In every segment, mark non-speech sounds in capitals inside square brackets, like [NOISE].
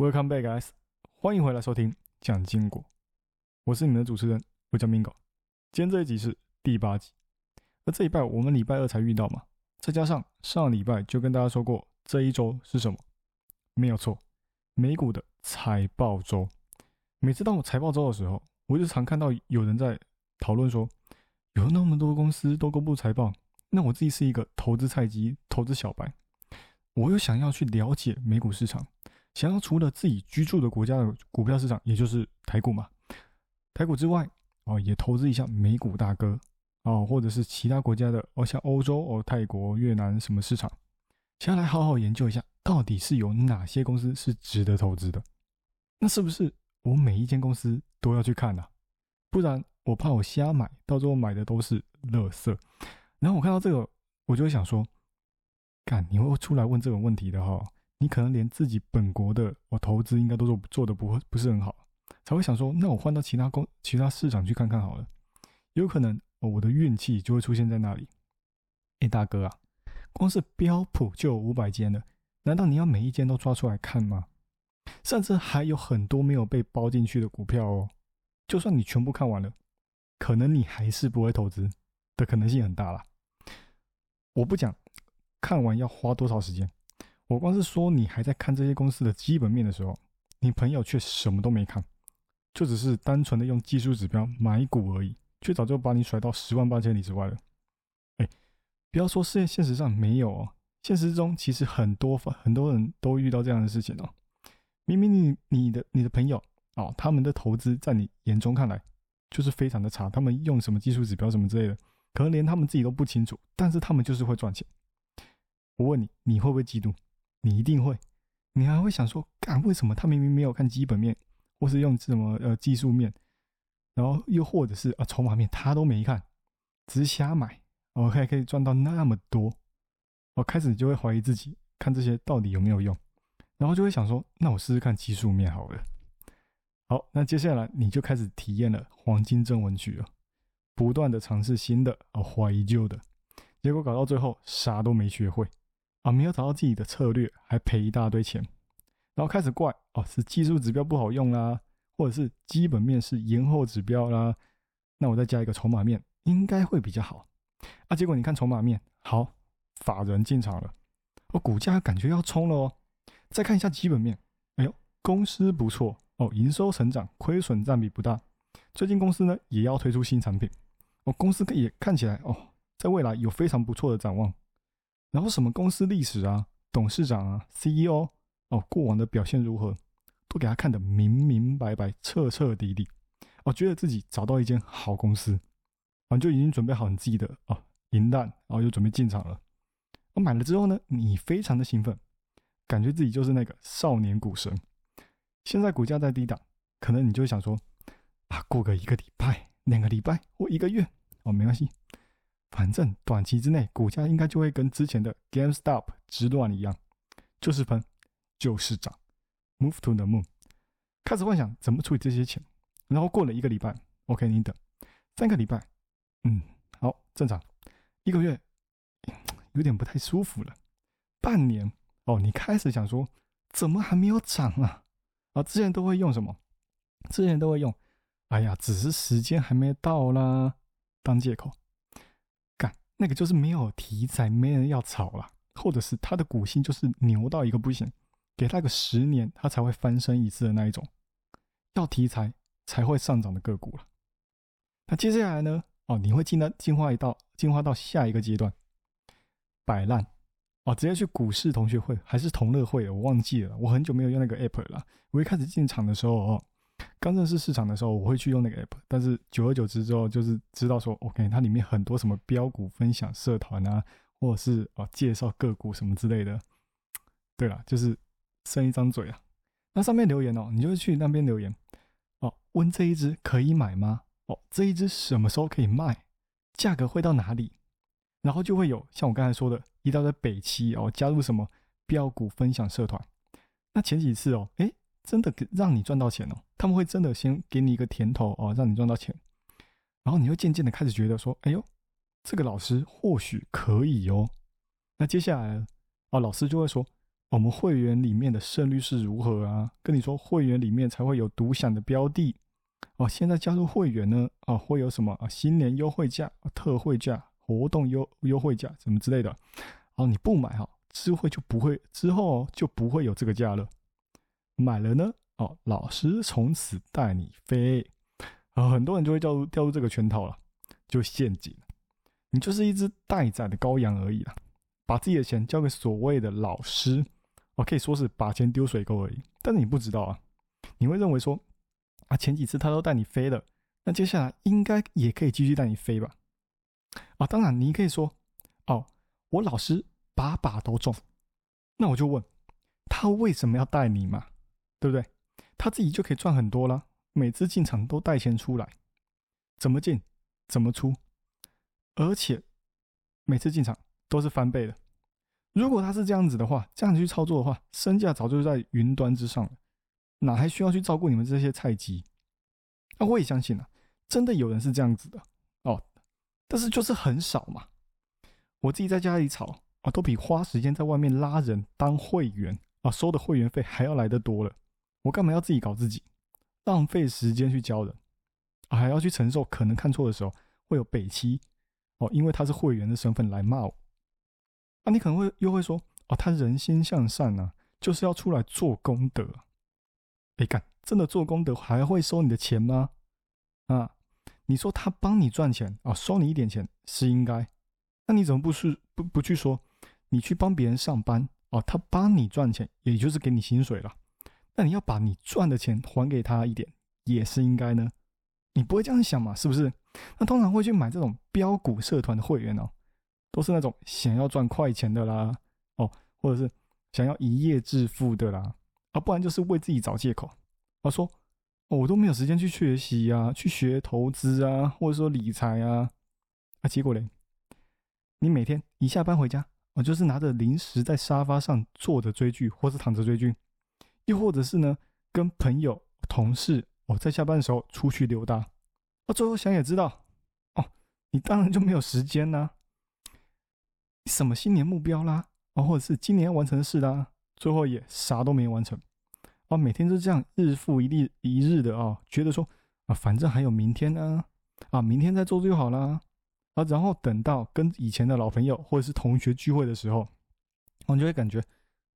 Welcome back, guys！欢迎回来收听讲经过，我是你们的主持人，我叫 Mingo。今天这一集是第八集，而这礼拜我们礼拜二才遇到嘛，再加上上礼拜就跟大家说过，这一周是什么？没有错，美股的财报周。每次到我财报周的时候，我就常看到有人在讨论说，有那么多公司都公布财报，那我自己是一个投资菜鸡、投资小白，我又想要去了解美股市场。想要除了自己居住的国家的股票市场，也就是台股嘛，台股之外哦，也投资一下美股大哥哦，或者是其他国家的哦，像欧洲哦、泰国、越南什么市场，想要来好好研究一下，到底是有哪些公司是值得投资的？那是不是我每一间公司都要去看呢？不然我怕我瞎买，到最后买的都是垃圾。然后我看到这个，我就会想说，干，你会出来问这种问题的哈？你可能连自己本国的我投资应该都做做的不会不是很好，才会想说，那我换到其他公其他市场去看看好了，有可能我的运气就会出现在那里。哎，大哥啊，光是标普就有五百间了，难道你要每一间都抓出来看吗？甚至还有很多没有被包进去的股票哦，就算你全部看完了，可能你还是不会投资的可能性很大啦。我不讲看完要花多少时间。我光是说你还在看这些公司的基本面的时候，你朋友却什么都没看，就只是单纯的用技术指标买股而已，却早就把你甩到十万八千里之外了。哎，不要说现现实上没有哦，现实中其实很多很多人都遇到这样的事情哦。明明你你的你的朋友哦，他们的投资在你眼中看来就是非常的差，他们用什么技术指标什么之类的，可能连他们自己都不清楚，但是他们就是会赚钱。我问你，你会不会嫉妒？你一定会，你还会想说，干为什么他明明没有看基本面，或是用什么呃技术面，然后又或者是啊筹码面他都没看，只是瞎买，我还可以赚到那么多，我开始就会怀疑自己，看这些到底有没有用，然后就会想说，那我试试看技术面好了。好，那接下来你就开始体验了黄金正文曲了，不断的尝试新的，哦怀疑旧的，结果搞到最后啥都没学会。啊，没有找到自己的策略，还赔一大堆钱，然后开始怪哦，是技术指标不好用啦，或者是基本面是延后指标啦，那我再加一个筹码面，应该会比较好。啊，结果你看筹码面好，法人进场了，哦，股价感觉要冲了哦。再看一下基本面，哎呦，公司不错哦，营收成长，亏损占比不大。最近公司呢也要推出新产品，哦，公司也看起来哦，在未来有非常不错的展望。然后什么公司历史啊、董事长啊、CEO 哦，过往的表现如何，都给他看得明明白白、彻彻底底。哦，觉得自己找到一间好公司，啊，就已经准备好你自己的哦银弹，然后就准备进场了。我买了之后呢，你非常的兴奋，感觉自己就是那个少年股神。现在股价在低档，可能你就想说，啊，过个一个礼拜、两个礼拜或一个月，哦，没关系。反正短期之内，股价应该就会跟之前的 GameStop 之乱一样，就是喷，就是涨，Move to the moon。开始幻想怎么处理这些钱，然后过了一个礼拜，OK，你等三个礼拜，嗯，好，正常。一个月有点不太舒服了，半年哦，你开始想说，怎么还没有涨啊？啊，之前都会用什么？之前都会用，哎呀，只是时间还没到啦，当借口。那个就是没有题材，没人要炒了，或者是它的股性就是牛到一个不行，给它个十年，它才会翻身一次的那一种，要题材才会上涨的个股了。那接下来呢？哦，你会进到进化一道，进化到下一个阶段，摆烂哦，直接去股市同学会还是同乐会？我忘记了，我很久没有用那个 app 了。我一开始进场的时候哦。刚认识市场的时候，我会去用那个 app，但是久而久之之后，就是知道说，OK，它里面很多什么标股分享社团啊，或者是啊介绍个股什么之类的。对了，就是生一张嘴啊。那上面留言哦，你就去那边留言哦，问这一只可以买吗？哦，这一只什么时候可以卖？价格会到哪里？然后就会有像我刚才说的，一到在北七哦，加入什么标股分享社团。那前几次哦，诶，真的让你赚到钱哦。他们会真的先给你一个甜头哦，让你赚到钱，然后你会渐渐的开始觉得说，哎呦，这个老师或许可以哦。那接下来哦，老师就会说，我们会员里面的胜率是如何啊？跟你说会员里面才会有独享的标的哦。现在加入会员呢，哦，会有什么啊？新年优惠价、特惠价、活动优优惠价什么之类的。哦，你不买哈，之后就不会之后就不会有这个价了。买了呢，哦，老师从此带你飞。啊，很多人就会掉入掉入这个圈套了，就陷阱。你就是一只待宰的羔羊而已啦，把自己的钱交给所谓的老师。我可以说是把钱丢水沟而已，但是你不知道啊，你会认为说，啊前几次他都带你飞了，那接下来应该也可以继续带你飞吧？啊，当然你可以说，哦，我老师把把都中，那我就问，他为什么要带你嘛？对不对？他自己就可以赚很多了，每次进场都带钱出来，怎么进怎么出，而且每次进场都是翻倍的。如果他是这样子的话，这样去操作的话，身价早就在云端之上了，哪还需要去照顾你们这些菜鸡？那我也相信啊，真的有人是这样子的哦，但是就是很少嘛。我自己在家里炒啊，都比花时间在外面拉人当会员啊，收的会员费还要来得多了。我干嘛要自己搞自己，浪费时间去教人，还要去承受可能看错的时候会有北七哦，因为他是会员的身份来骂我。那你可能会又会说，哦，他人心向善啊，就是要出来做功德。哎干，真的做功德还会收你的钱吗？啊，你说他帮你赚钱啊，收你一点钱是应该，那你怎么不是不不去说，你去帮别人上班哦，他帮你赚钱，也就是给你薪水了，那你要把你赚的钱还给他一点，也是应该呢？你不会这样想嘛？是不是？那通常会去买这种标股社团的会员哦。都是那种想要赚快钱的啦，哦，或者是想要一夜致富的啦，啊，不然就是为自己找借口，啊，说，哦，我都没有时间去学习啊，去学投资啊，或者说理财啊，啊，结果嘞，你每天一下班回家，我就是拿着零食在沙发上坐着追剧，或是躺着追剧，又或者是呢，跟朋友、同事，哦，在下班的时候出去溜达，啊，最后想也知道，哦，你当然就没有时间呐。什么新年目标啦，啊，或者是今年要完成的事啦，最后也啥都没完成，啊，每天就这样日复一日一日的啊，觉得说啊，反正还有明天呢，啊，明天再做就好啦，啊，然后等到跟以前的老朋友或者是同学聚会的时候，我就会感觉，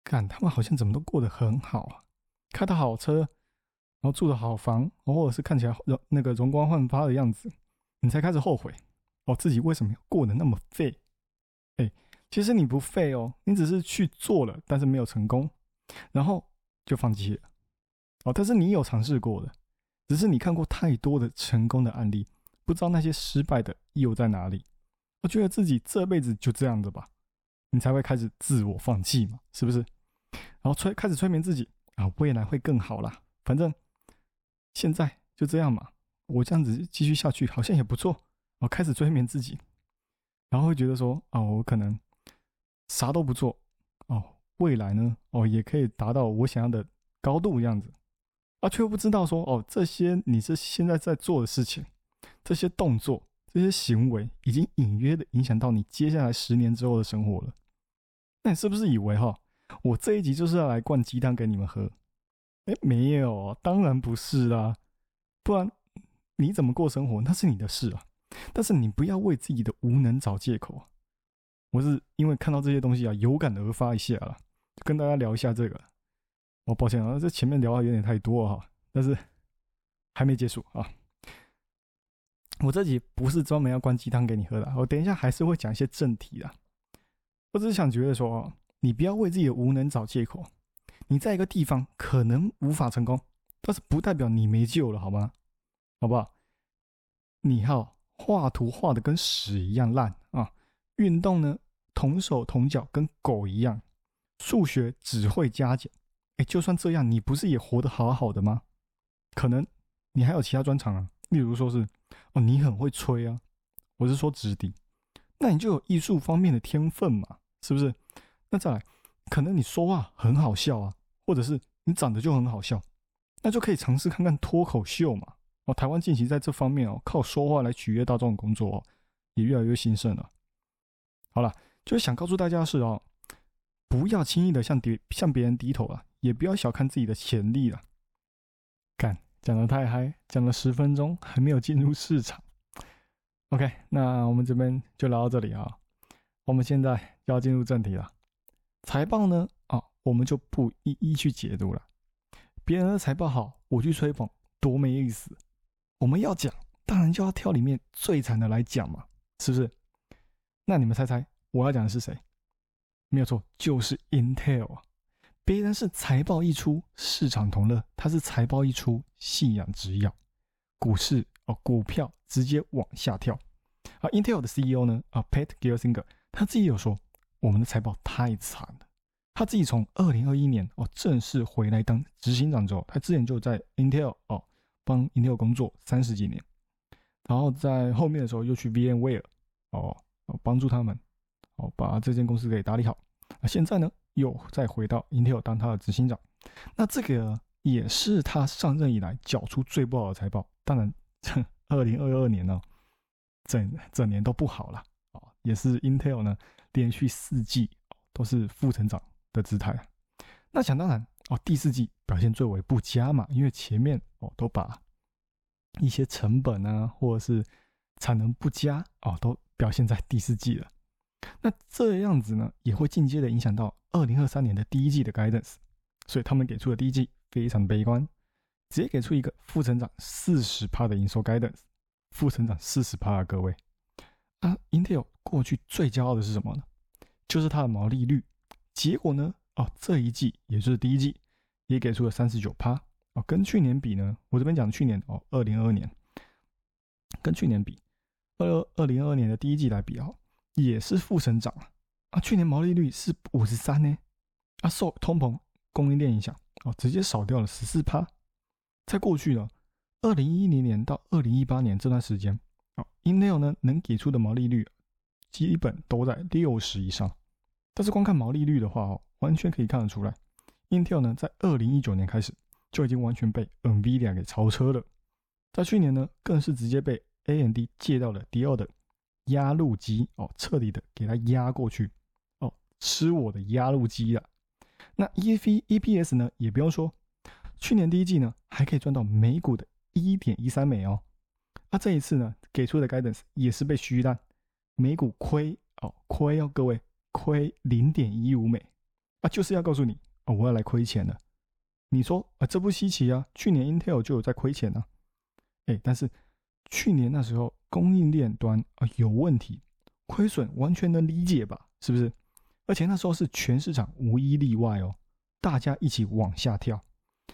看他们好像怎么都过得很好啊，开的好车，然后住的好房，或者是看起来容那个容光焕发的样子，你才开始后悔，哦，自己为什么要过得那么废？哎，其实你不废哦，你只是去做了，但是没有成功，然后就放弃了。哦，但是你有尝试过的，只是你看过太多的成功的案例，不知道那些失败的又在哪里。我觉得自己这辈子就这样子吧，你才会开始自我放弃嘛，是不是？然后催开始催眠自己啊，未来会更好啦，反正现在就这样嘛，我这样子继续下去好像也不错。我开始催眠自己。然后会觉得说，哦，我可能啥都不做，哦，未来呢，哦，也可以达到我想要的高度这样子，啊，却不知道说，哦，这些你是现在在做的事情，这些动作，这些行为，已经隐约的影响到你接下来十年之后的生活了。那你是不是以为哈，我这一集就是要来灌鸡汤给你们喝？哎，没有，当然不是啦，不然你怎么过生活，那是你的事啊。但是你不要为自己的无能找借口。我是因为看到这些东西啊，有感而发一下了，跟大家聊一下这个。我抱歉啊，这前面聊的有点太多哈，但是还没结束啊。我这集不是专门要灌鸡汤给你喝的，我等一下还是会讲一些正题的。我只是想觉得说，你不要为自己的无能找借口。你在一个地方可能无法成功，但是不代表你没救了，好吗？好不好？你好。画图画的跟屎一样烂啊！运动呢，同手同脚跟狗一样，数学只会加减。哎，就算这样，你不是也活得好好的吗？可能你还有其他专长啊，例如说是哦，你很会吹啊，我是说直笛，那你就有艺术方面的天分嘛，是不是？那再来，可能你说话很好笑啊，或者是你长得就很好笑，那就可以尝试看看脱口秀嘛。哦，台湾近期在这方面哦，靠说话来取悦大众的工作哦，也越来越兴盛了。好了，就是想告诉大家的是哦，不要轻易的向别向别人低头啊，也不要小看自己的潜力了。讲的太嗨，讲了十分钟还没有进入市场。OK，那我们这边就聊到这里啊。我们现在要进入正题了。财报呢，啊，我们就不一一去解读了。别人的财报好，我去吹捧，多没意思。我们要讲，当然就要挑里面最惨的来讲嘛，是不是？那你们猜猜，我要讲的是谁？没有错，就是 Intel 啊。别人是财报一出，市场同乐，他是财报一出，信仰直咬，股市哦，股票。直接往下跳，啊，Intel 的 CEO 呢，啊，Pat Gelsinger，他自己有说，我们的财报太惨了。他自己从二零二一年哦正式回来当执行长之后，他之前就在 Intel 哦帮 Intel 工作三十几年，然后在后面的时候又去 VMware 哦帮助他们哦把这间公司给打理好。那现在呢又再回到 Intel 当他的执行长，那这个也是他上任以来缴出最不好的财报。当然。[LAUGHS] 二零二二年呢，整整年都不好了啊，也是 Intel 呢连续四季都是负成长的姿态。那想当然哦，第四季表现最为不佳嘛，因为前面哦都把一些成本啊或者是产能不佳哦都表现在第四季了。那这样子呢也会间接的影响到二零二三年的第一季的 guidance，所以他们给出的第一季非常悲观。直接给出一个负成长四十帕的营收 guidance，负成长四十帕啊，各位啊，Intel 过去最骄傲的是什么呢？就是它的毛利率。结果呢，哦，这一季也就是第一季，也给出了三十九帕哦，跟去年比呢，我这边讲去年哦，二零二二年，跟去年比，二二零二二年的第一季来比啊，也是负成长啊，啊，去年毛利率是五十三呢，啊，受通膨供应链影响哦，直接少掉了十四趴。在过去呢，二零一零年到二零一八年这段时间，啊，Intel 呢能给出的毛利率基本都在六十以上。但是光看毛利率的话哦，完全可以看得出来，Intel 呢在二零一九年开始就已经完全被 Nvidia 给超车了。在去年呢，更是直接被 AMD 借到了第二的压路机哦，彻底的给它压过去哦，吃我的压路机了。那 E V EPS 呢，也不用说。去年第一季呢，还可以赚到每股的一点一三美哦。那这一次呢，给出的 guidance 也是被虚烂，每股亏哦，亏哦，各位亏零点一五美，啊，就是要告诉你哦，我要来亏钱了。你说啊，这不稀奇啊，去年 Intel 就有在亏钱呢。哎，但是去年那时候供应链端啊有问题，亏损完全能理解吧？是不是？而且那时候是全市场无一例外哦，大家一起往下跳。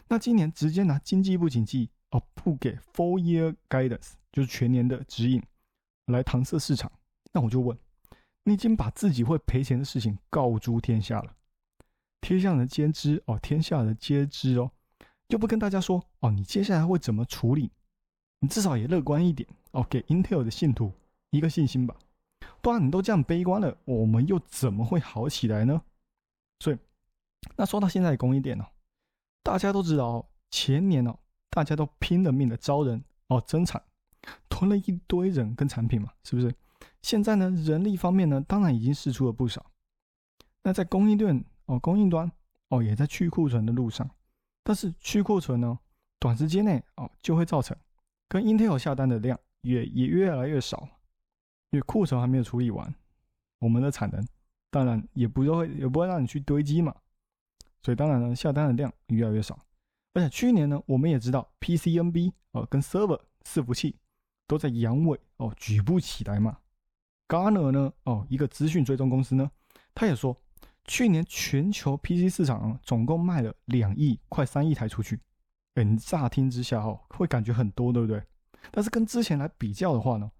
那今年直接拿经济不景气哦，不给 full year guidance，就是全年的指引来搪塞市场。那我就问，你已经把自己会赔钱的事情告诸天下了，天下人皆知哦，天下人皆知哦，又不跟大家说哦，你接下来会怎么处理？你至少也乐观一点哦，给 Intel 的信徒一个信心吧。不然你都这样悲观了，我们又怎么会好起来呢？所以，那说到现在的供应链呢？大家都知道，前年哦，大家都拼了命的招人哦，增产，囤了一堆人跟产品嘛，是不是？现在呢，人力方面呢，当然已经试出了不少。那在供应链哦，供应端哦，也在去库存的路上。但是去库存呢，短时间内哦，就会造成跟 Intel 下单的量也也越来越少，因为库存还没有处理完，我们的产能当然也不会也不会让你去堆积嘛。所以当然呢，下单的量越来越少，而且去年呢，我们也知道 PCNB 哦跟 Server 伺服器都在阳痿哦，举不起来嘛。Garner 呢哦，一个资讯追踪公司呢，他也说，去年全球 PC 市场总共卖了两亿快三亿台出去。哎，你乍听之下哦，会感觉很多，对不对？但是跟之前来比较的话呢，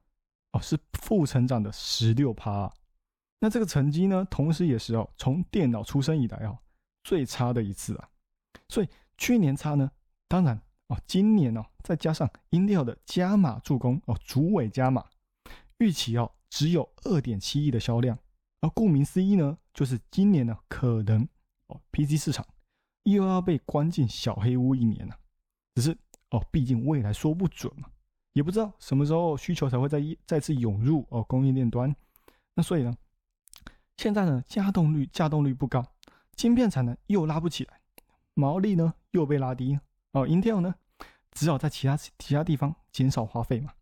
哦是负成长的十六趴。那这个成绩呢，同时也是哦，从电脑出生以来哦。最差的一次啊，所以去年差呢，当然哦，今年哦，再加上 Intel 的加码助攻哦，主尾加码，预期哦只有二点七亿的销量，而顾名思义呢，就是今年呢可能哦 PC 市场又要被关进小黑屋一年了，只是哦，毕竟未来说不准嘛，也不知道什么时候需求才会再一再次涌入哦供应链端，那所以呢，现在呢，加动率加动率不高。晶片产能又拉不起来，毛利呢又被拉低哦，Intel 呢只好在其他其他地方减少花费嘛。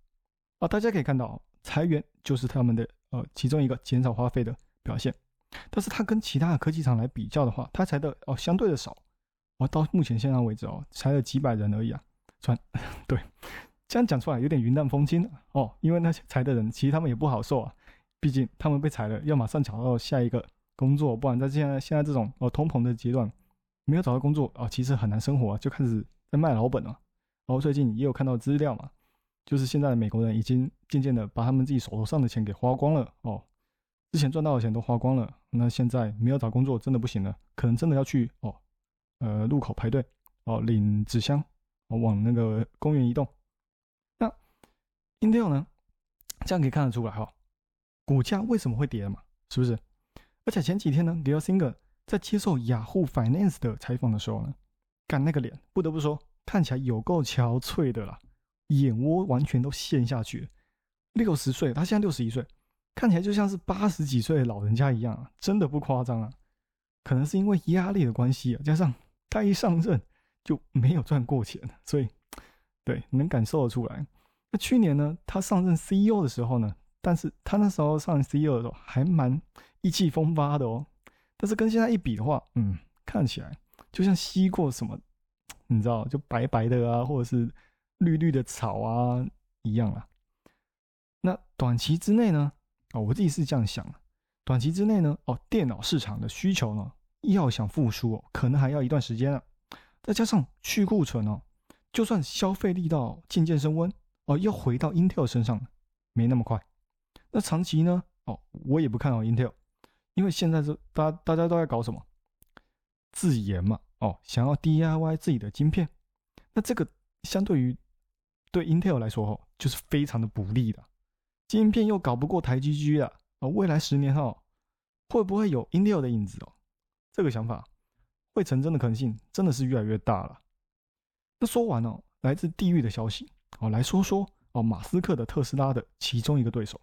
啊，大家可以看到，裁员就是他们的呃其中一个减少花费的表现。但是它跟其他的科技厂来比较的话，它裁的哦相对的少。哦，到目前现在为止哦，裁了几百人而已啊。算 [LAUGHS] 对，这样讲出来有点云淡风轻哦，因为那些裁的人其实他们也不好受啊，毕竟他们被裁了，要马上找到下一个工作，不然在现在现在这种哦通膨的阶段，没有找到工作啊，其实很难生活啊，就开始在卖老本了。然后最近也有看到资料嘛，就是现在美国人已经渐渐的把他们自己手头上的钱给花光了哦，之前赚到的钱都花光了，那现在没有找工作真的不行了，可能真的要去哦，呃路口排队哦领纸箱。往那个公园移动。Intel 呢？这样可以看得出来哈，股价为什么会跌嘛？是不是？而且前几天呢 g a l Singer 在接受雅虎 Finance 的采访的时候呢，干那个脸，不得不说看起来有够憔悴的啦，眼窝完全都陷下去了。六十岁，他现在六十一岁，看起来就像是八十几岁的老人家一样啊，真的不夸张啊。可能是因为压力的关系啊，加上他一上任。就没有赚过钱，所以对能感受得出来。去年呢，他上任 CEO 的时候呢，但是他那时候上任 CEO 的时候还蛮意气风发的哦。但是跟现在一比的话，嗯，看起来就像吸过什么，你知道，就白白的啊，或者是绿绿的草啊一样啊。那短期之内呢，哦，我自己是这样想的短期之内呢，哦，电脑市场的需求呢，要想复苏哦，可能还要一段时间啊。再加上去库存哦，就算消费力道渐渐升温哦，要回到 Intel 身上没那么快。那长期呢？哦，我也不看好 Intel，因为现在是大大家都在搞什么自研嘛哦，想要 DIY 自己的晶片。那这个相对于对 Intel 来说哦，就是非常的不利的。晶片又搞不过台积居了哦，未来十年后会不会有 Intel 的影子哦？这个想法。会成真的可能性真的是越来越大了。那说完了来自地狱的消息哦，来说说哦，马斯克的特斯拉的其中一个对手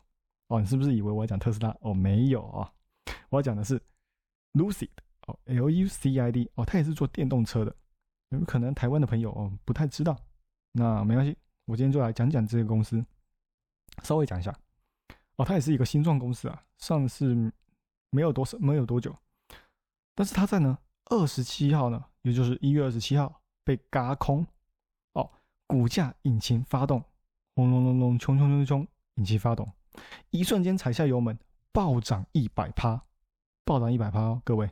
哦，你是不是以为我要讲特斯拉哦？没有啊，我要讲的是 Lucid 哦，L U C I D 哦，它也是做电动车的。有可能台湾的朋友哦不太知道，那没关系，我今天就来讲讲这个公司，稍微讲一下哦，它也是一个新创公司啊，上市没有多少没有多久，但是它在呢。二十七号呢，也就是一月二十七号被嘎空，股价引擎发动，轰隆隆隆，冲冲冲冲，引擎发动，一瞬间踩下油门，暴涨一百趴，暴涨一百趴哦，各位，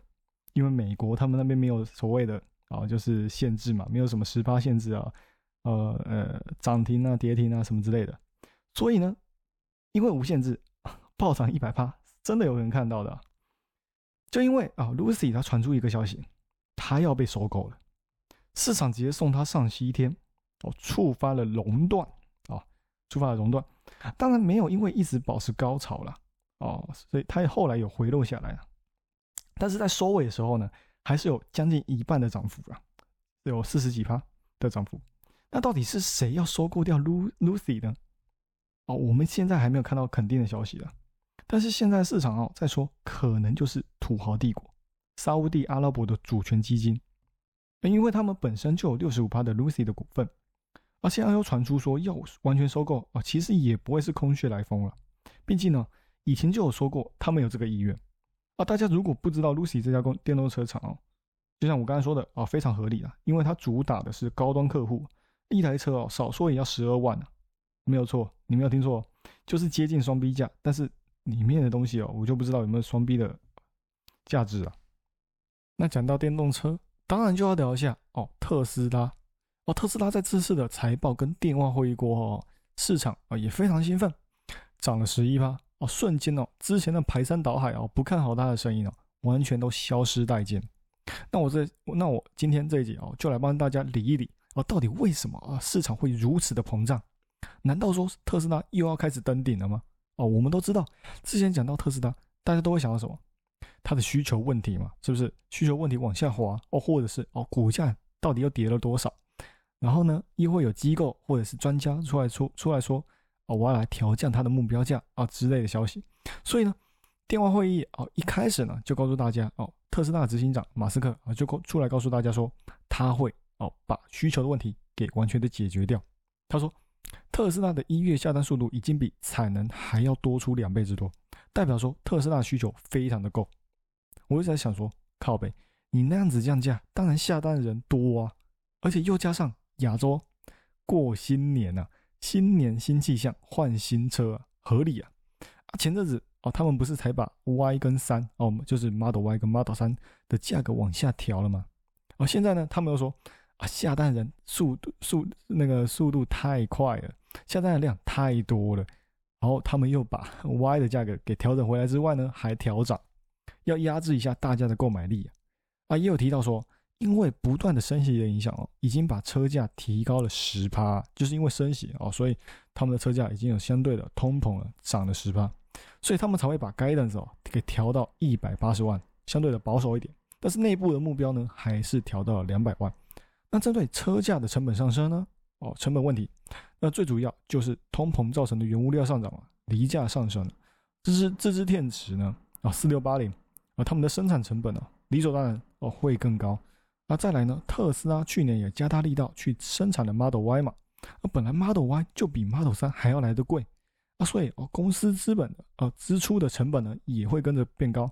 因为美国他们那边没有所谓的啊，就是限制嘛，没有什么十趴限制啊，呃呃，涨停啊、跌停啊什么之类的，所以呢，因为无限制，[LAUGHS] 暴涨一百趴，真的有人看到的。就因为啊，Lucy 他传出一个消息，他要被收购了，市场直接送他上西天，哦，触发了熔断，啊，触发了熔断，当然没有因为一直保持高潮了，哦，所以他也后来有回落下来了，但是在收尾的时候呢，还是有将近一半的涨幅啊，有四十几趴的涨幅。那到底是谁要收购掉 Lucy 呢？哦，我们现在还没有看到肯定的消息了。但是现在市场哦在说，可能就是土豪帝国、沙地阿拉伯的主权基金，因为他们本身就有六十五趴的 Lucy 的股份，而现在又传出说要完全收购啊，其实也不会是空穴来风了。毕竟呢，以前就有说过他们有这个意愿啊。大家如果不知道 Lucy 这家公电动车厂哦，就像我刚才说的啊，非常合理啊，因为它主打的是高端客户，一台车哦少说也要十二万啊，没有错，你没有听错，就是接近双 B 价，但是。里面的东西哦，我就不知道有没有双 B 的价值啊。那讲到电动车，当然就要聊一下哦，特斯拉特斯拉在这次的财报跟电话会议过后，市场啊也非常兴奋，涨了十一趴哦，瞬间哦，之前的排山倒海哦，不看好它的声音哦，完全都消失殆尽。那我这那我今天这一集哦，就来帮大家理一理哦，到底为什么啊市场会如此的膨胀？难道说特斯拉又要开始登顶了吗？哦，我们都知道，之前讲到特斯拉，大家都会想到什么？它的需求问题嘛，是不是？需求问题往下滑哦，或者是哦，股价到底又跌了多少？然后呢，一会有机构或者是专家出来出出来说，哦，我要来调降它的目标价啊之类的消息。所以呢，电话会议哦，一开始呢就告诉大家哦，特斯拉执行长马斯克啊就出来告诉大家说，他会哦把需求的问题给完全的解决掉。他说，特斯拉的一月下单速度已经比产能还要多出两倍之多，代表说特斯拉需求非常的够。我一直在想说，靠呗，你那样子降价，当然下单的人多啊，而且又加上亚洲过新年呐，新年新气象，换新车，合理啊。啊，前阵子哦，他们不是才把 Y 跟三哦，就是 Model Y 跟 Model 三的价格往下调了吗？哦，现在呢，他们又说啊，下单人速度速那个速度太快了，下单的量太多了，然后他们又把 Y 的价格给调整回来之外呢，还调涨，要压制一下大家的购买力啊。啊，也有提到说，因为不断的升息的影响哦，已经把车价提高了十趴，就是因为升息哦，所以他们的车价已经有相对的通膨了，涨了十趴。所以他们才会把 guidance 哦给调到一百八十万，相对的保守一点。但是内部的目标呢，还是调到了两百万。那针对车价的成本上升呢？哦，成本问题，那最主要就是通膨造成的原物料上涨啊，离价上升了。这是自制电池呢啊，四六八零啊，他们的生产成本呢，理所当然哦会更高。那再来呢，特斯拉去年也加大力道去生产的 Model Y 嘛，那本来 Model Y 就比 Model 三还要来得贵。啊，所以哦，公司资本的呃支出的成本呢也会跟着变高。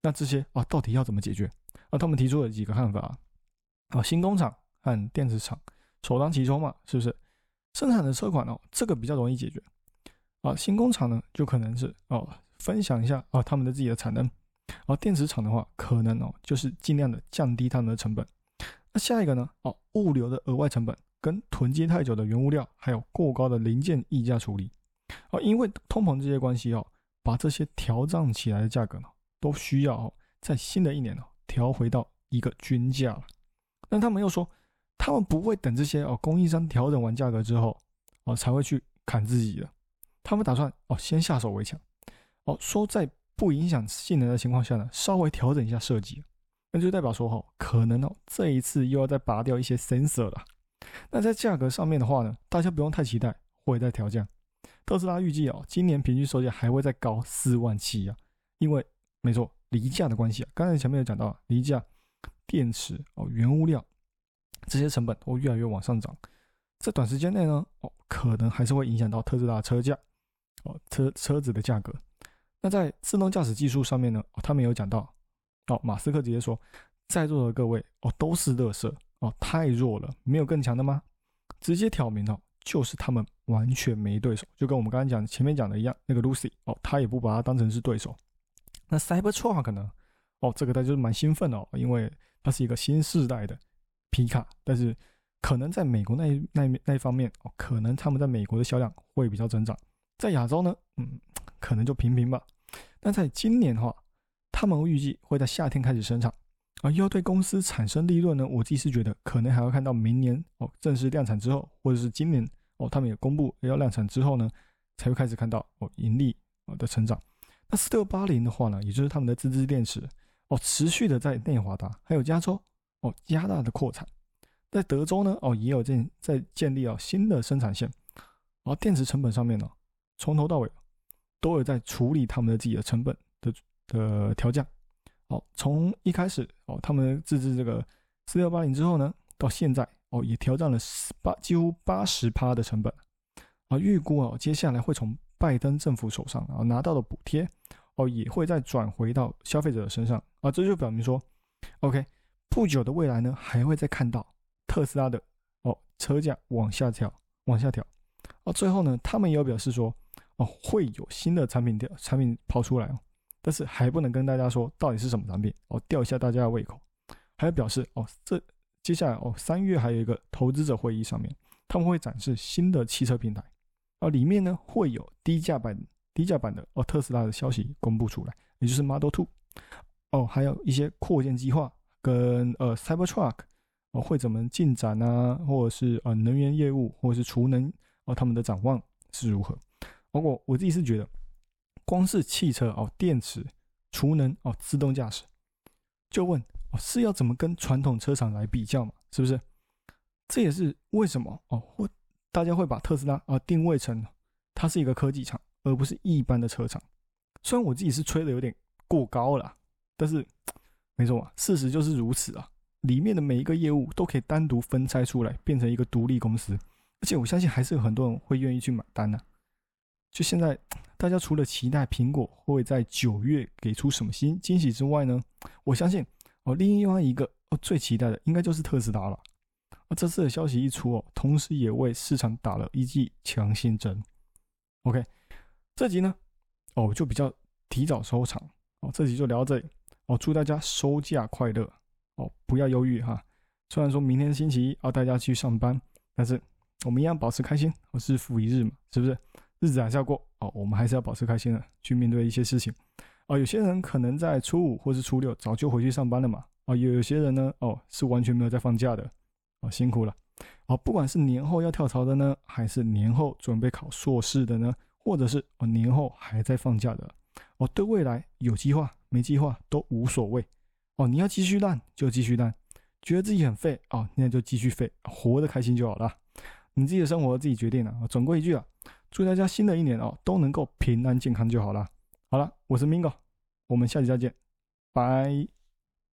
那这些啊，到底要怎么解决？啊，他们提出了几个看法啊。啊，新工厂和电子厂首当其冲嘛，是不是？生产的车款哦，这个比较容易解决。啊，新工厂呢就可能是哦分享一下啊他们的自己的产能。而电池厂的话，可能哦就是尽量的降低他们的成本。那下一个呢？哦，物流的额外成本跟囤积太久的原物料，还有过高的零件溢价处理。哦，因为通膨这些关系哦，把这些调涨起来的价格呢，都需要哦在新的一年呢调回到一个均价了。但他们又说，他们不会等这些哦供应商调整完价格之后哦才会去砍自己的，他们打算哦先下手为强，哦说在不影响性能的情况下呢，稍微调整一下设计，那就代表说哈，可能哦这一次又要再拔掉一些 sensor 了。那在价格上面的话呢，大家不用太期待会再调降。特斯拉预计哦，今年平均售价还会再高四万七啊，因为没错，离价的关系啊。刚才前面有讲到，离价、电池哦、原物料这些成本都越来越往上涨，在短时间内呢，哦，可能还是会影响到特斯拉车价哦，车车子的价格。那在自动驾驶技术上面呢，哦他们有讲到哦，马斯克直接说，在座的各位哦，都是乐色哦，太弱了，没有更强的吗？直接挑明哦。就是他们完全没对手，就跟我们刚刚讲前面讲的一样，那个 Lucy 哦，他也不把它当成是对手。那 Cybertruck 呢？哦，这个他就是蛮兴奋的哦，因为它是一个新世代的皮卡，但是可能在美国那那那一方面哦，可能他们在美国的销量会比较增长，在亚洲呢，嗯，可能就平平吧。但在今年的话，他们预计会在夏天开始生产。啊，要对公司产生利润呢？我自己是觉得可能还要看到明年哦正式量产之后，或者是今年哦他们也公布要量产之后呢，才会开始看到哦盈利哦的成长。那四六八零的话呢，也就是他们的自制电池哦，持续的在内华达还有加州哦加大的扩产，在德州呢哦也有建在建立哦新的生产线，而电池成本上面呢，从头到尾都有在处理他们的自己的成本的的调降。好，从一开始哦，他们自制这个四六八零之后呢，到现在哦，也调降了八几乎八十趴的成本啊。预估哦，接下来会从拜登政府手上啊拿到的补贴哦，也会再转回到消费者的身上啊。这就表明说，OK，不久的未来呢，还会再看到特斯拉的哦车价往下调，往下调。哦，最后呢，他们也有表示说，哦，会有新的产品调产品抛出来哦。但是还不能跟大家说到底是什么产品哦，吊一下大家的胃口。还有表示哦，这接下来哦，三月还有一个投资者会议上面，他们会展示新的汽车平台，啊，里面呢会有低价版、低价版的哦特斯拉的消息公布出来，也就是 Model Two，哦，还有一些扩建计划跟呃 Cybertruck 哦会怎么进展啊，或者是呃能源业务或者是储能哦他们的展望是如何？包括我自己是觉得。光是汽车哦，电池、储能哦，自动驾驶，就问哦，是要怎么跟传统车厂来比较嘛？是不是？这也是为什么哦，会大家会把特斯拉啊定位成它是一个科技厂，而不是一般的车厂。虽然我自己是吹的有点过高了，但是没错嘛，事实就是如此啊。里面的每一个业务都可以单独分拆出来，变成一个独立公司，而且我相信还是有很多人会愿意去买单的。就现在，大家除了期待苹果会在九月给出什么新惊喜之外呢，我相信哦，另外一个哦最期待的应该就是特斯拉了。而这次的消息一出哦，同时也为市场打了一剂强心针。OK，这集呢，哦就比较提早收场哦，这集就聊到这里哦，祝大家收假快乐。哦，不要忧郁哈。虽然说明天星期一啊，大家去上班，但是我们一样保持开心。我是复一日嘛，是不是？日子还是要过哦，我们还是要保持开心的，去面对一些事情。哦，有些人可能在初五或是初六早就回去上班了嘛。哦，有有些人呢，哦，是完全没有在放假的。哦，辛苦了。哦，不管是年后要跳槽的呢，还是年后准备考硕士的呢，或者是哦年后还在放假的，哦，对未来有计划没计划都无所谓。哦，你要继续烂就继续烂，觉得自己很废哦，那就继续废，活得开心就好了。你自己的生活自己决定了。总归一句啊，祝大家新的一年哦都能够平安健康就好了。好了，我是 Mingo，我们下期再见，拜。